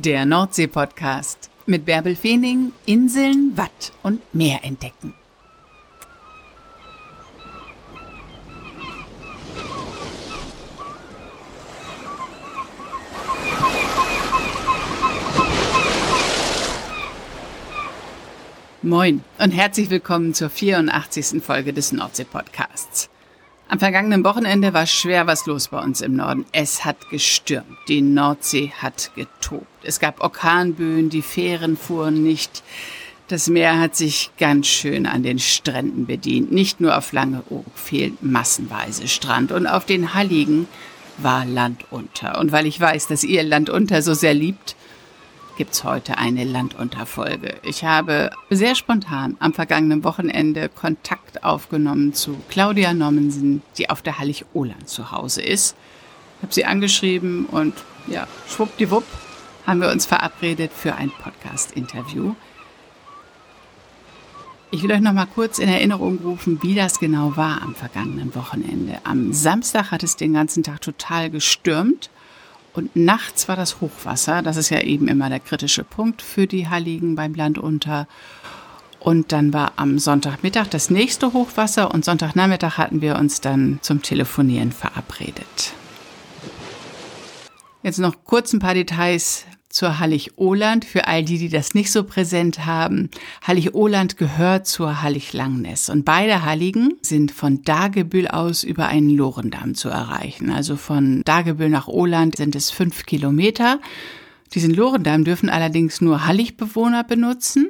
Der Nordsee-Podcast mit Bärbel Feening, Inseln, Watt und Meer entdecken. Moin und herzlich willkommen zur 84. Folge des Nordsee-Podcasts. Am vergangenen Wochenende war schwer was los bei uns im Norden. Es hat gestürmt. Die Nordsee hat getobt. Es gab Orkanböen, die Fähren fuhren nicht. Das Meer hat sich ganz schön an den Stränden bedient. Nicht nur auf Langeoog fehlt massenweise Strand. Und auf den Halligen war Land unter. Und weil ich weiß, dass ihr Land unter so sehr liebt, gibt's heute eine Landunterfolge. Ich habe sehr spontan am vergangenen Wochenende Kontakt aufgenommen zu Claudia Nommensen, die auf der Hallig-Oland zu Hause ist. Habe sie angeschrieben und ja, schwuppdiwupp haben wir uns verabredet für ein Podcast-Interview. Ich will euch noch mal kurz in Erinnerung rufen, wie das genau war am vergangenen Wochenende. Am Samstag hat es den ganzen Tag total gestürmt und nachts war das Hochwasser. Das ist ja eben immer der kritische Punkt für die Halligen beim Land unter. Und dann war am Sonntagmittag das nächste Hochwasser und Sonntagnachmittag hatten wir uns dann zum Telefonieren verabredet. Jetzt noch kurz ein paar Details zur Hallig-Oland. Für all die, die das nicht so präsent haben. Hallig-Oland gehört zur Hallig-Langness. Und beide Halligen sind von Dagebüll aus über einen Lorendamm zu erreichen. Also von Dagebüll nach Oland sind es fünf Kilometer. Diesen Lorendamm dürfen allerdings nur Hallig-Bewohner benutzen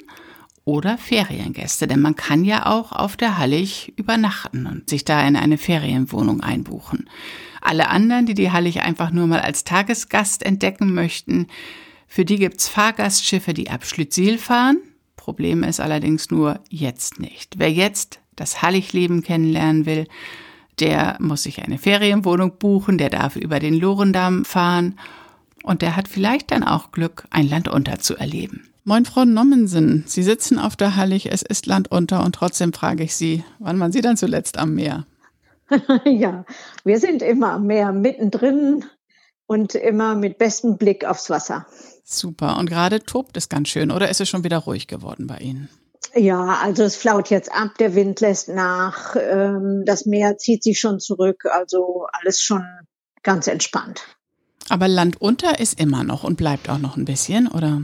oder Feriengäste, denn man kann ja auch auf der Hallig übernachten und sich da in eine Ferienwohnung einbuchen. Alle anderen, die die Hallig einfach nur mal als Tagesgast entdecken möchten, für die gibt's Fahrgastschiffe, die ab Schlüttsiel fahren. Problem ist allerdings nur jetzt nicht. Wer jetzt das Halligleben kennenlernen will, der muss sich eine Ferienwohnung buchen, der darf über den Lorendamm fahren und der hat vielleicht dann auch Glück, ein Land unter zu erleben. Moin, Frau Nommensen. Sie sitzen auf der Hallig, es ist Land unter und trotzdem frage ich Sie, wann waren Sie dann zuletzt am Meer? ja, wir sind immer am Meer, mittendrin und immer mit bestem Blick aufs Wasser. Super. Und gerade tobt es ganz schön, oder ist es schon wieder ruhig geworden bei Ihnen? Ja, also es flaut jetzt ab, der Wind lässt nach, ähm, das Meer zieht sich schon zurück, also alles schon ganz entspannt. Aber Land unter ist immer noch und bleibt auch noch ein bisschen, oder?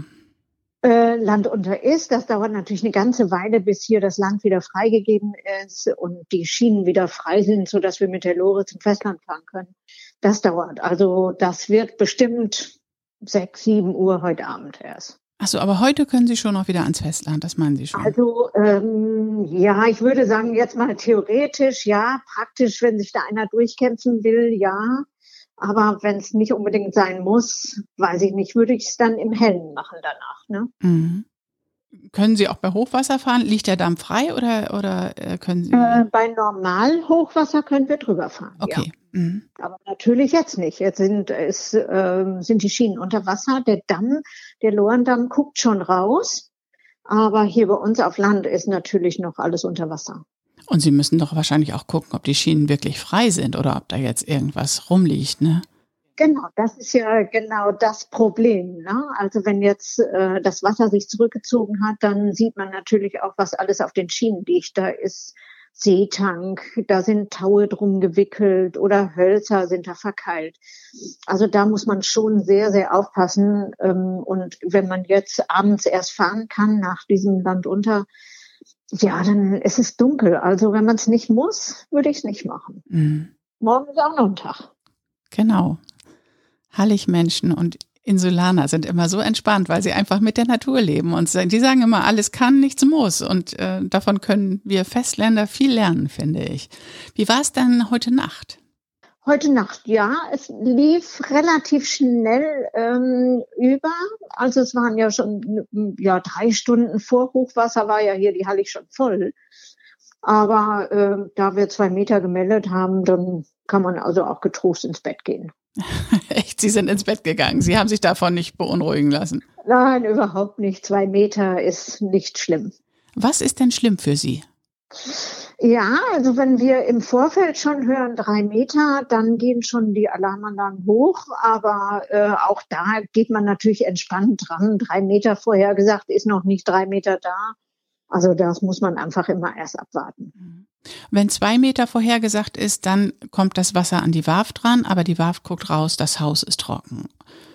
Äh, Land unter ist. Das dauert natürlich eine ganze Weile, bis hier das Land wieder freigegeben ist und die Schienen wieder frei sind, so dass wir mit der Lore zum Festland fahren können. Das dauert. Also das wird bestimmt sechs, sieben Uhr heute Abend erst. Achso, aber heute können Sie schon auch wieder ans Festland, das meinen Sie schon? Also ähm, ja, ich würde sagen, jetzt mal theoretisch, ja, praktisch, wenn sich da einer durchkämpfen will, ja. Aber wenn es nicht unbedingt sein muss, weiß ich nicht, würde ich es dann im Hellen machen danach. Ne? Mhm. Können Sie auch bei Hochwasser fahren? Liegt der Damm frei oder, oder äh, können Sie? Äh, bei Normalhochwasser können wir drüber fahren. Okay. Ja. Mhm. Aber natürlich jetzt nicht. Jetzt sind, es, äh, sind die Schienen unter Wasser. Der Damm, der Lorendamm guckt schon raus. Aber hier bei uns auf Land ist natürlich noch alles unter Wasser. Und Sie müssen doch wahrscheinlich auch gucken, ob die Schienen wirklich frei sind oder ob da jetzt irgendwas rumliegt, ne? Genau, das ist ja genau das Problem. Ne? Also wenn jetzt äh, das Wasser sich zurückgezogen hat, dann sieht man natürlich auch, was alles auf den Schienen liegt. Da ist Seetank, da sind Taue drum gewickelt oder Hölzer sind da verkeilt. Also da muss man schon sehr, sehr aufpassen. Ähm, und wenn man jetzt abends erst fahren kann nach diesem Land unter, ja, dann ist es dunkel. Also wenn man es nicht muss, würde ich es nicht machen. Mhm. Morgen ist auch noch ein Tag. Genau. Halligmenschen und Insulaner sind immer so entspannt, weil sie einfach mit der Natur leben und die sagen immer, alles kann, nichts muss. Und äh, davon können wir Festländer viel lernen, finde ich. Wie war es denn heute Nacht? Heute Nacht, ja, es lief relativ schnell ähm, über. Also es waren ja schon ja drei Stunden vor Hochwasser war ja hier die Hallig schon voll. Aber äh, da wir zwei Meter gemeldet haben, dann kann man also auch getrost ins Bett gehen. Echt, Sie sind ins Bett gegangen. Sie haben sich davon nicht beunruhigen lassen. Nein, überhaupt nicht. Zwei Meter ist nicht schlimm. Was ist denn schlimm für Sie? Ja, also wenn wir im Vorfeld schon hören drei Meter, dann gehen schon die Alarmanlagen hoch. Aber äh, auch da geht man natürlich entspannt dran. Drei Meter vorher gesagt ist noch nicht drei Meter da. Also das muss man einfach immer erst abwarten. Wenn zwei Meter vorhergesagt ist, dann kommt das Wasser an die Warf dran, aber die Warf guckt raus, das Haus ist trocken.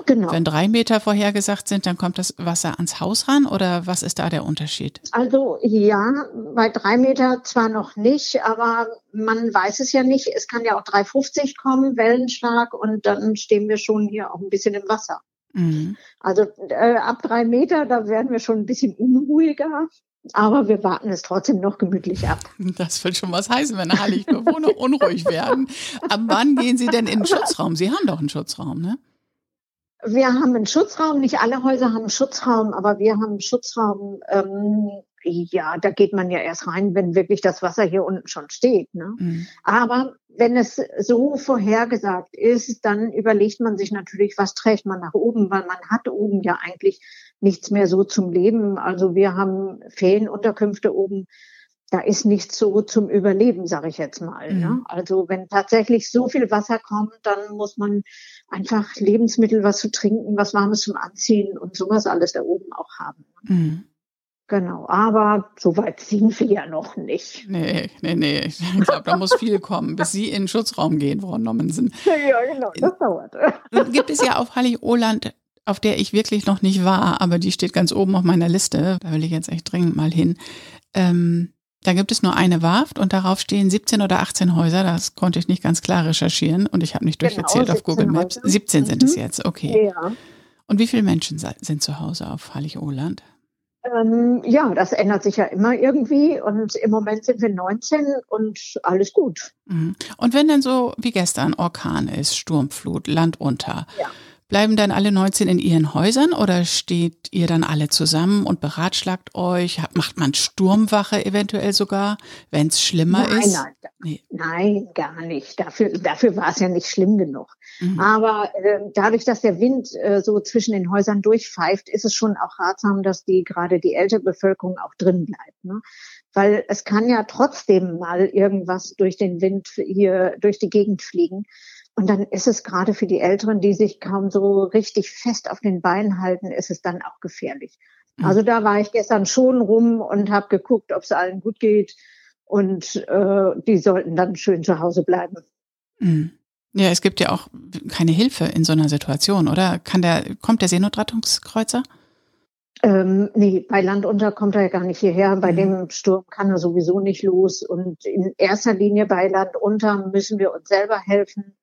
Genau. Wenn drei Meter vorhergesagt sind, dann kommt das Wasser ans Haus ran oder was ist da der Unterschied? Also ja, bei drei Meter zwar noch nicht, aber man weiß es ja nicht. Es kann ja auch 3,50 kommen, Wellenschlag und dann stehen wir schon hier auch ein bisschen im Wasser. Mhm. Also äh, ab drei Meter, da werden wir schon ein bisschen unruhiger. Aber wir warten es trotzdem noch gemütlich ab. Das will schon was heißen, wenn Heiligbewohner unruhig werden. Ab wann gehen Sie denn in den Schutzraum? Sie haben doch einen Schutzraum, ne? Wir haben einen Schutzraum. Nicht alle Häuser haben einen Schutzraum, aber wir haben einen Schutzraum. Ähm, ja, da geht man ja erst rein, wenn wirklich das Wasser hier unten schon steht. Ne? Mhm. Aber wenn es so vorhergesagt ist, dann überlegt man sich natürlich, was trägt man nach oben, weil man hat oben ja eigentlich nichts mehr so zum Leben. Also wir haben Ferienunterkünfte oben. Da ist nichts so zum Überleben, sage ich jetzt mal. Mhm. Ne? Also wenn tatsächlich so viel Wasser kommt, dann muss man einfach Lebensmittel, was zu trinken, was Warmes zum Anziehen und sowas alles da oben auch haben. Mhm. Genau, aber so weit sind wir ja noch nicht. Nee, nee, nee. Ich glaube, da muss viel kommen, bis Sie in den Schutzraum gehen, Frau Nommensen. Ja, genau, das dauert. Gibt es ja auf Hallig-Oland auf der ich wirklich noch nicht war, aber die steht ganz oben auf meiner Liste. Da will ich jetzt echt dringend mal hin. Ähm, da gibt es nur eine Warft und darauf stehen 17 oder 18 Häuser. Das konnte ich nicht ganz klar recherchieren und ich habe nicht genau, durchgezählt genau, auf Google Maps. Häuser. 17 sind mhm. es jetzt, okay. Ja. Und wie viele Menschen sind zu Hause auf Hallig-Oland? Ähm, ja, das ändert sich ja immer irgendwie und im Moment sind wir 19 und alles gut. Mhm. Und wenn dann so wie gestern Orkan ist, Sturmflut, Land unter, ja. Bleiben dann alle 19 in ihren Häusern oder steht ihr dann alle zusammen und beratschlagt euch? Macht man Sturmwache eventuell sogar, wenn es schlimmer nein, ist? Nein, nee. nein, gar nicht. Dafür, dafür war es ja nicht schlimm genug. Mhm. Aber äh, dadurch, dass der Wind äh, so zwischen den Häusern durchpfeift, ist es schon auch ratsam, dass die gerade die ältere Bevölkerung auch drin bleibt. Ne? Weil es kann ja trotzdem mal irgendwas durch den Wind hier durch die Gegend fliegen. Und dann ist es gerade für die Älteren, die sich kaum so richtig fest auf den Beinen halten, ist es dann auch gefährlich. Mhm. Also da war ich gestern schon rum und habe geguckt, ob es allen gut geht. Und äh, die sollten dann schön zu Hause bleiben. Mhm. Ja, es gibt ja auch keine Hilfe in so einer Situation, oder? Kann der, kommt der Seenotrettungskreuzer? Ähm, nee, bei Land unter kommt er ja gar nicht hierher. Bei mhm. dem Sturm kann er sowieso nicht los. Und in erster Linie bei Land unter müssen wir uns selber helfen.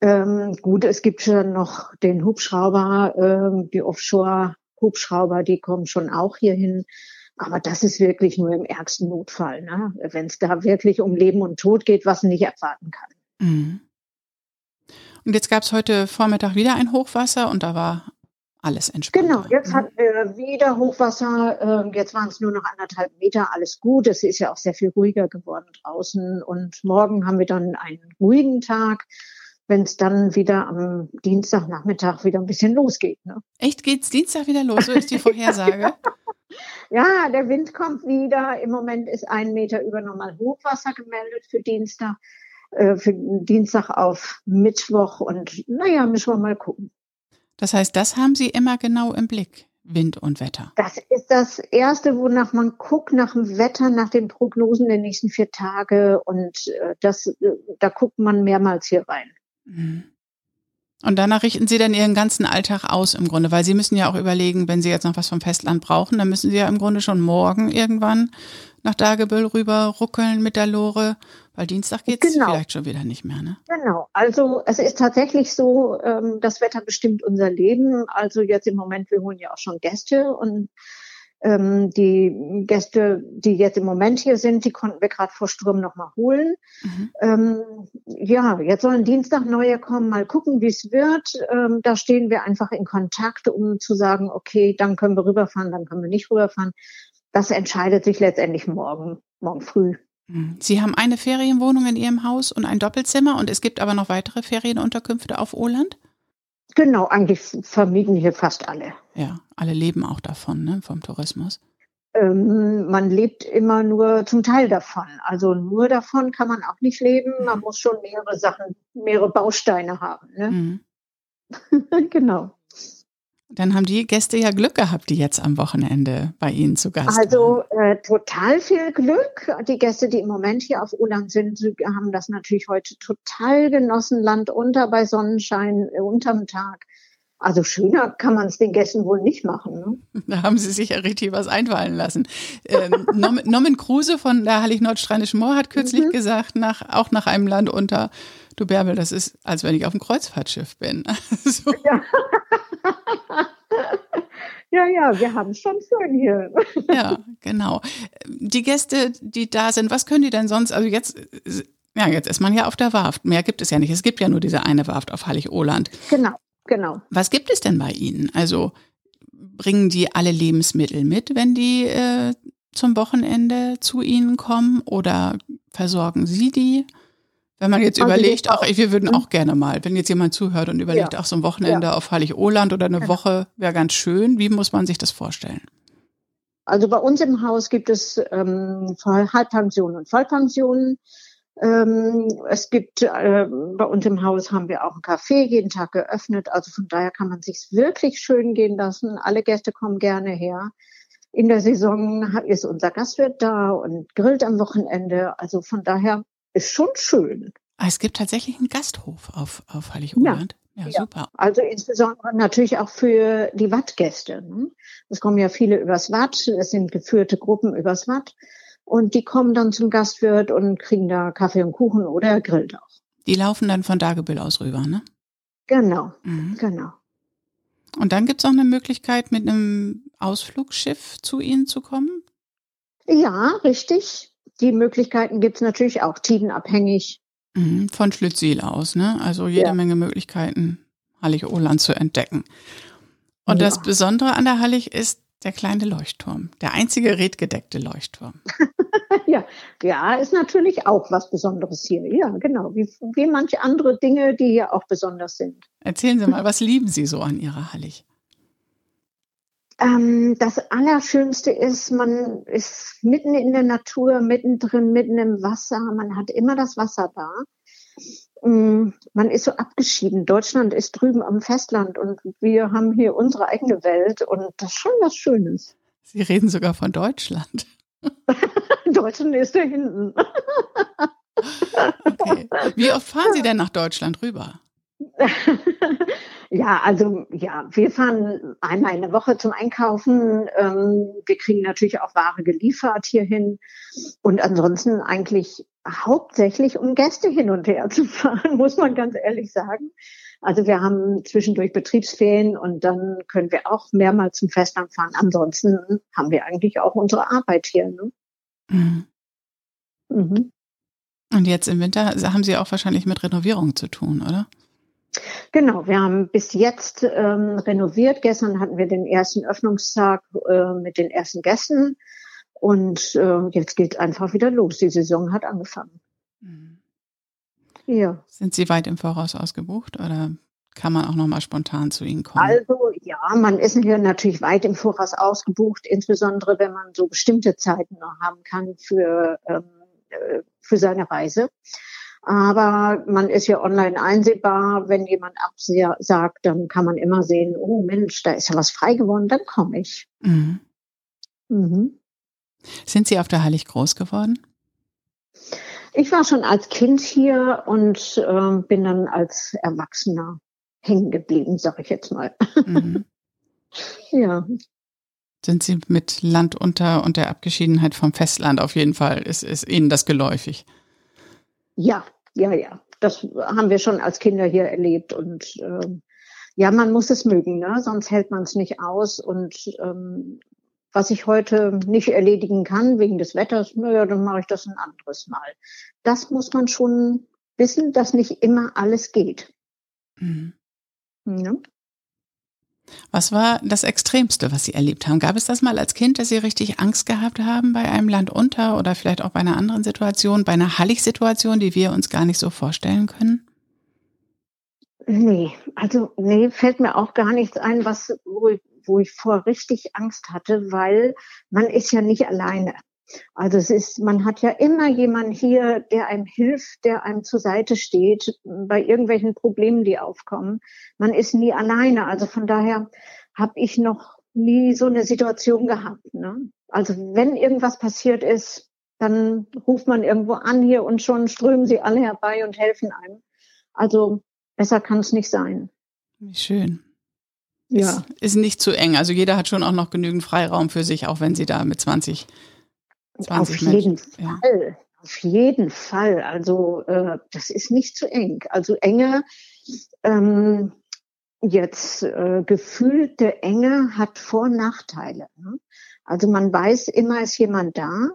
Ähm, gut, es gibt schon noch den Hubschrauber, ähm, die Offshore-Hubschrauber, die kommen schon auch hierhin. Aber das ist wirklich nur im ärgsten Notfall, ne? wenn es da wirklich um Leben und Tod geht, was nicht erwarten kann. Mhm. Und jetzt gab es heute Vormittag wieder ein Hochwasser und da war alles entspannt. Genau, jetzt mhm. hatten wir wieder Hochwasser. Ähm, jetzt waren es nur noch anderthalb Meter, alles gut. Es ist ja auch sehr viel ruhiger geworden draußen. Und morgen haben wir dann einen ruhigen Tag wenn es dann wieder am Dienstagnachmittag wieder ein bisschen losgeht. Ne? Echt, geht's Dienstag wieder los? So ist die Vorhersage. ja, der Wind kommt wieder. Im Moment ist ein Meter über normal Hochwasser gemeldet für Dienstag, äh, für Dienstag auf Mittwoch und naja, müssen wir mal gucken. Das heißt, das haben Sie immer genau im Blick. Wind und Wetter. Das ist das Erste, wonach man guckt, nach dem Wetter, nach den Prognosen der nächsten vier Tage. Und äh, das, äh, da guckt man mehrmals hier rein. Mhm. Und danach richten Sie dann Ihren ganzen Alltag aus im Grunde, weil Sie müssen ja auch überlegen, wenn Sie jetzt noch was vom Festland brauchen, dann müssen Sie ja im Grunde schon morgen irgendwann nach Dagebüll rüber ruckeln mit der Lore, weil Dienstag geht es genau. vielleicht schon wieder nicht mehr. Ne? Genau, also es ist tatsächlich so, ähm, das Wetter bestimmt unser Leben. Also jetzt im Moment, wir holen ja auch schon Gäste und ähm, die Gäste, die jetzt im Moment hier sind, die konnten wir gerade vor Sturm nochmal holen. Mhm. Ähm, ja, jetzt sollen Dienstag neue kommen, mal gucken, wie es wird. Ähm, da stehen wir einfach in Kontakt, um zu sagen, okay, dann können wir rüberfahren, dann können wir nicht rüberfahren. Das entscheidet sich letztendlich morgen, morgen früh. Mhm. Sie haben eine Ferienwohnung in Ihrem Haus und ein Doppelzimmer und es gibt aber noch weitere Ferienunterkünfte auf Oland? Genau, eigentlich vermieden hier fast alle. Ja, alle leben auch davon, ne, vom Tourismus. ähm, man lebt immer nur zum Teil davon. Also nur davon kann man auch nicht leben. Man mhm. muss schon mehrere Sachen, mehrere Bausteine haben. Ne? Mhm. genau. Dann haben die Gäste ja Glück gehabt, die jetzt am Wochenende bei Ihnen zu Gast waren. Also äh, total viel Glück. Die Gäste, die im Moment hier auf Uland sind, haben das natürlich heute total genossen. Land unter bei Sonnenschein äh, unterm Tag. Also schöner kann man es den Gästen wohl nicht machen. Ne? Da haben Sie sich ja richtig was einfallen lassen. Ähm, Norman Kruse von der Hallig-Nordstrandischen Moor hat kürzlich mhm. gesagt, nach, auch nach einem Land unter, du Bärbel, das ist, als wenn ich auf einem Kreuzfahrtschiff bin. Also. Ja. ja, ja, wir haben es schon schön hier. ja, genau. Die Gäste, die da sind, was können die denn sonst? Also jetzt, ja, jetzt ist man ja auf der Warft. Mehr gibt es ja nicht. Es gibt ja nur diese eine Warft auf Hallig-Oland. Genau. Genau. Was gibt es denn bei Ihnen? Also bringen die alle Lebensmittel mit, wenn die äh, zum Wochenende zu Ihnen kommen oder versorgen Sie die? Wenn man jetzt also überlegt, auch, wir würden auch gerne mal, wenn jetzt jemand zuhört und überlegt, ja. auch so ein Wochenende ja. auf Heilig-Oland oder eine genau. Woche wäre ganz schön. Wie muss man sich das vorstellen? Also bei uns im Haus gibt es ähm, Halbpensionen und Vollpensionen. Ähm, es gibt äh, bei uns im Haus haben wir auch ein Café jeden Tag geöffnet. Also von daher kann man sich wirklich schön gehen lassen. Alle Gäste kommen gerne her. In der Saison ist unser Gastwirt da und grillt am Wochenende. Also von daher ist schon schön. Ah, es gibt tatsächlich einen Gasthof auf, auf Heilig-Oland. Ja. Ja, super. Also insbesondere natürlich auch für die Wattgäste. Ne? Es kommen ja viele übers Watt, es sind geführte Gruppen übers Watt. Und die kommen dann zum Gastwirt und kriegen da Kaffee und Kuchen oder er grillt auch. Die laufen dann von Dagebüll aus rüber, ne? Genau, mhm. genau. Und dann gibt es auch eine Möglichkeit, mit einem Ausflugsschiff zu Ihnen zu kommen? Ja, richtig. Die Möglichkeiten gibt es natürlich auch, tidenabhängig. Mhm, von Schlittsiel aus, ne? Also jede ja. Menge Möglichkeiten, Hallig-Oland zu entdecken. Und ja. das Besondere an der Hallig ist, der kleine Leuchtturm, der einzige redgedeckte Leuchtturm. ja, ja, ist natürlich auch was Besonderes hier. Ja, genau, wie, wie manche andere Dinge, die hier auch besonders sind. Erzählen Sie mal, was lieben Sie so an Ihrer Hallig? Ähm, das Allerschönste ist, man ist mitten in der Natur, mittendrin, mitten im Wasser. Man hat immer das Wasser da. Mm, man ist so abgeschieden. Deutschland ist drüben am Festland und wir haben hier unsere eigene Welt und das ist schon was Schönes. Sie reden sogar von Deutschland. Deutschland ist da hinten. okay. Wie oft fahren Sie denn nach Deutschland rüber? ja, also ja, wir fahren einmal in der Woche zum Einkaufen. Ähm, wir kriegen natürlich auch Ware geliefert hierhin. Und ansonsten eigentlich hauptsächlich, um Gäste hin und her zu fahren, muss man ganz ehrlich sagen. Also wir haben zwischendurch Betriebsferien und dann können wir auch mehrmals zum Festland fahren. Ansonsten haben wir eigentlich auch unsere Arbeit hier. Ne? Mhm. Mhm. Und jetzt im Winter haben Sie auch wahrscheinlich mit Renovierung zu tun, oder? Genau, wir haben bis jetzt ähm, renoviert. Gestern hatten wir den ersten Öffnungstag äh, mit den ersten Gästen und äh, jetzt geht einfach wieder los. Die Saison hat angefangen. Mhm. Ja. Sind Sie weit im Voraus ausgebucht oder kann man auch noch mal spontan zu Ihnen kommen? Also ja, man ist hier natürlich weit im Voraus ausgebucht, insbesondere wenn man so bestimmte Zeiten noch haben kann für ähm, äh, für seine Reise. Aber man ist ja online einsehbar. Wenn jemand absagt, dann kann man immer sehen, oh Mensch, da ist ja was frei geworden, dann komme ich. Mhm. Mhm. Sind Sie auf der Heilig groß geworden? Ich war schon als Kind hier und äh, bin dann als Erwachsener hängen geblieben, sag ich jetzt mal. Mhm. ja. Sind Sie mit Land unter und der Abgeschiedenheit vom Festland auf jeden Fall, ist, ist Ihnen das geläufig? Ja, ja, ja. Das haben wir schon als Kinder hier erlebt und äh, ja, man muss es mögen, ne? sonst hält man es nicht aus. Und ähm, was ich heute nicht erledigen kann wegen des Wetters, naja, dann mache ich das ein anderes Mal. Das muss man schon wissen, dass nicht immer alles geht. Mhm. Ja. Was war das Extremste, was Sie erlebt haben? Gab es das mal als Kind, dass Sie richtig Angst gehabt haben bei einem Land unter oder vielleicht auch bei einer anderen Situation, bei einer Hallig-Situation, die wir uns gar nicht so vorstellen können? Nee, also nee, fällt mir auch gar nichts ein, was, wo, wo ich vor richtig Angst hatte, weil man ist ja nicht alleine. Also es ist, man hat ja immer jemanden hier, der einem hilft, der einem zur Seite steht bei irgendwelchen Problemen, die aufkommen. Man ist nie alleine. Also von daher habe ich noch nie so eine Situation gehabt. Ne? Also wenn irgendwas passiert ist, dann ruft man irgendwo an hier und schon strömen sie alle herbei und helfen einem. Also besser kann es nicht sein. Wie schön. Ja. Ist, ist nicht zu eng. Also jeder hat schon auch noch genügend Freiraum für sich, auch wenn sie da mit 20 auf jeden Fall. Ja. Auf jeden Fall. Also äh, das ist nicht zu eng. Also Enge, ähm, jetzt äh, gefühlte Enge hat Vor- und Nachteile. Ne? Also man weiß, immer ist jemand da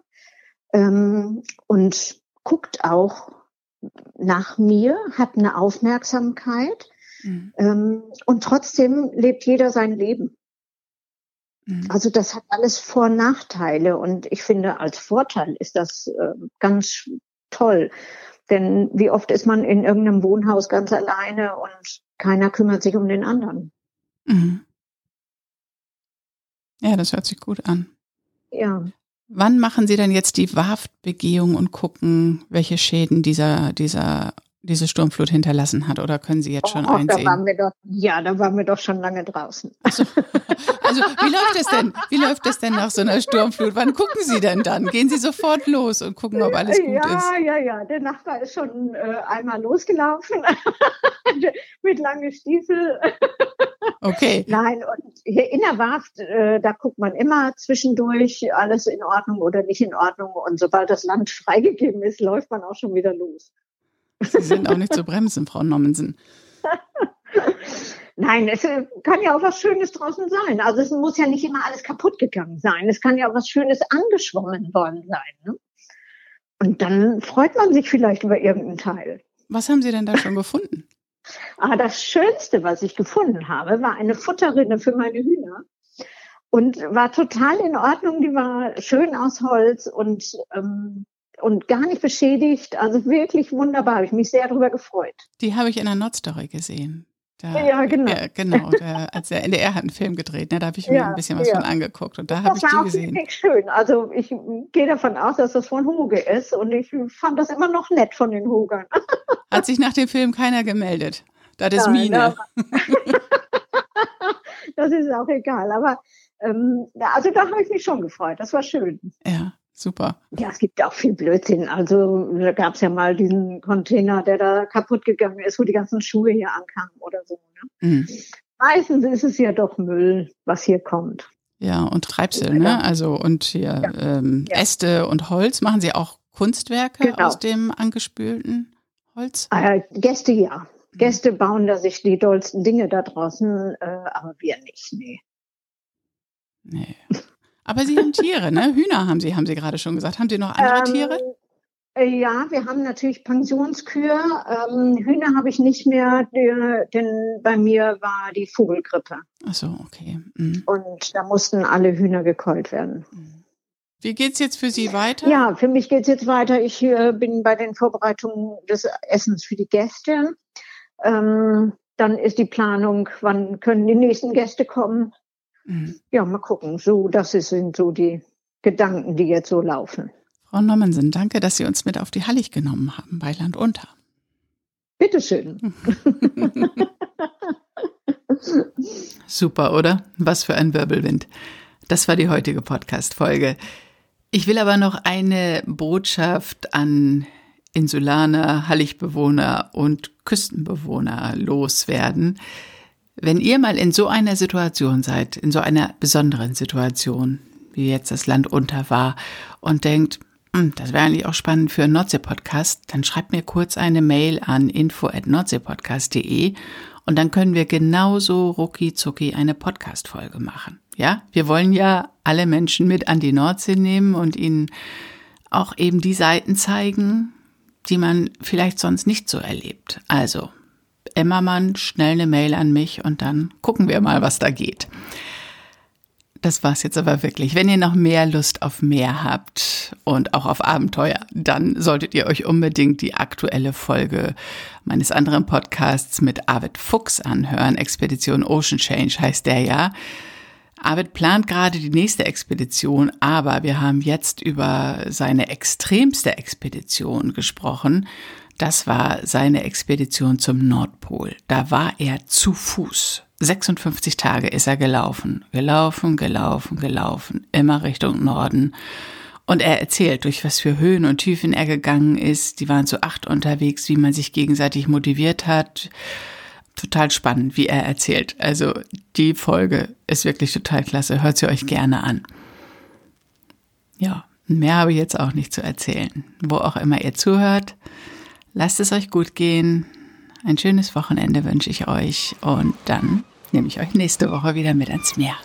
ähm, und guckt auch nach mir, hat eine Aufmerksamkeit mhm. ähm, und trotzdem lebt jeder sein Leben. Mhm. Also das hat alles Vor- und Nachteile und ich finde, als Vorteil ist das äh, ganz toll. Denn wie oft ist man in irgendeinem Wohnhaus ganz alleine und keiner kümmert sich um den anderen. Mhm. Ja, das hört sich gut an. Ja. Wann machen Sie denn jetzt die Warftbegehung und gucken, welche Schäden dieser, dieser diese Sturmflut hinterlassen hat oder können Sie jetzt schon oh, einsehen? Da waren wir doch, ja, da waren wir doch schon lange draußen. Also, also wie läuft es denn? Wie läuft es denn nach so einer Sturmflut? Wann gucken Sie denn dann? Gehen Sie sofort los und gucken, ob alles gut ja, ist? Ja, ja, ja. Der Nachbar ist schon äh, einmal losgelaufen mit langen Stiefeln. Okay. Nein, und hier in der Warft, äh, da guckt man immer zwischendurch, alles in Ordnung oder nicht in Ordnung. Und sobald das Land freigegeben ist, läuft man auch schon wieder los. Sie sind auch nicht zu bremsen, Frau Nommensen. Nein, es äh, kann ja auch was Schönes draußen sein. Also es muss ja nicht immer alles kaputt gegangen sein. Es kann ja auch was Schönes angeschwommen worden sein. Ne? Und dann freut man sich vielleicht über irgendeinen Teil. Was haben Sie denn da schon gefunden? ah, das Schönste, was ich gefunden habe, war eine Futterrinne für meine Hühner. Und war total in Ordnung. Die war schön aus Holz und ähm, und gar nicht beschädigt. Also wirklich wunderbar. Habe ich mich sehr darüber gefreut. Die habe ich in der Nordstory gesehen. Da, ja, genau. Ja, genau. Der, als der NDR hat einen Film gedreht, ne, da habe ich mir ja, ein bisschen was ja. von angeguckt und da habe ich die gesehen. Das war schön. Also ich gehe davon aus, dass das von Hoge ist und ich fand das immer noch nett von den Hogern. Hat sich nach dem Film keiner gemeldet. Das ist Mine. das ist auch egal. Aber ähm, also da habe ich mich schon gefreut. Das war schön. Ja. Super. Ja, es gibt auch viel Blödsinn. Also da gab es ja mal diesen Container, der da kaputt gegangen ist, wo die ganzen Schuhe hier ankamen oder so. Ne? Mhm. Meistens ist es ja doch Müll, was hier kommt. Ja, und Treibsel, ja. ne? Also und hier ja. Ähm, ja. Äste und Holz. Machen Sie auch Kunstwerke genau. aus dem angespülten Holz? Äh, Gäste ja. Mhm. Gäste bauen da sich die dollsten Dinge da draußen, äh, aber wir nicht, nee. Nee. Aber Sie haben Tiere, ne? Hühner haben Sie, haben Sie gerade schon gesagt. Haben Sie noch andere ähm, Tiere? Äh, ja, wir haben natürlich Pensionskühe. Ähm, Hühner habe ich nicht mehr, denn bei mir war die Vogelgrippe. Ach so, okay. Mhm. Und da mussten alle Hühner gekeult werden. Mhm. Wie geht's jetzt für Sie weiter? Ja, für mich geht's jetzt weiter. Ich äh, bin bei den Vorbereitungen des Essens für die Gäste. Ähm, dann ist die Planung, wann können die nächsten Gäste kommen. Mhm. Ja, mal gucken. So, das sind so die Gedanken, die jetzt so laufen. Frau Nommensen, danke, dass Sie uns mit auf die Hallig genommen haben bei Land unter. Bitteschön. Super, oder? Was für ein Wirbelwind. Das war die heutige Podcast-Folge. Ich will aber noch eine Botschaft an Insulaner, Halligbewohner und Küstenbewohner loswerden. Wenn ihr mal in so einer Situation seid, in so einer besonderen Situation, wie jetzt das Land unter war, und denkt, hm, das wäre eigentlich auch spannend für einen Nordsee-Podcast, dann schreibt mir kurz eine Mail an info.nordseepodcast.de und dann können wir genauso rucki zucki eine Podcast-Folge machen. Ja, wir wollen ja alle Menschen mit an die Nordsee nehmen und ihnen auch eben die Seiten zeigen, die man vielleicht sonst nicht so erlebt. Also Emmermann, schnell eine Mail an mich und dann gucken wir mal, was da geht. Das war's jetzt aber wirklich. Wenn ihr noch mehr Lust auf mehr habt und auch auf Abenteuer, dann solltet ihr euch unbedingt die aktuelle Folge meines anderen Podcasts mit Arvid Fuchs anhören. Expedition Ocean Change heißt der ja. Arvid plant gerade die nächste Expedition, aber wir haben jetzt über seine extremste Expedition gesprochen. Das war seine Expedition zum Nordpol. Da war er zu Fuß. 56 Tage ist er gelaufen, gelaufen, gelaufen, gelaufen, immer Richtung Norden. Und er erzählt, durch was für Höhen und Tiefen er gegangen ist. Die waren zu acht unterwegs, wie man sich gegenseitig motiviert hat. Total spannend, wie er erzählt. Also die Folge ist wirklich total klasse. Hört sie euch gerne an. Ja, mehr habe ich jetzt auch nicht zu erzählen. Wo auch immer ihr zuhört, lasst es euch gut gehen. Ein schönes Wochenende wünsche ich euch und dann nehme ich euch nächste Woche wieder mit ans Meer.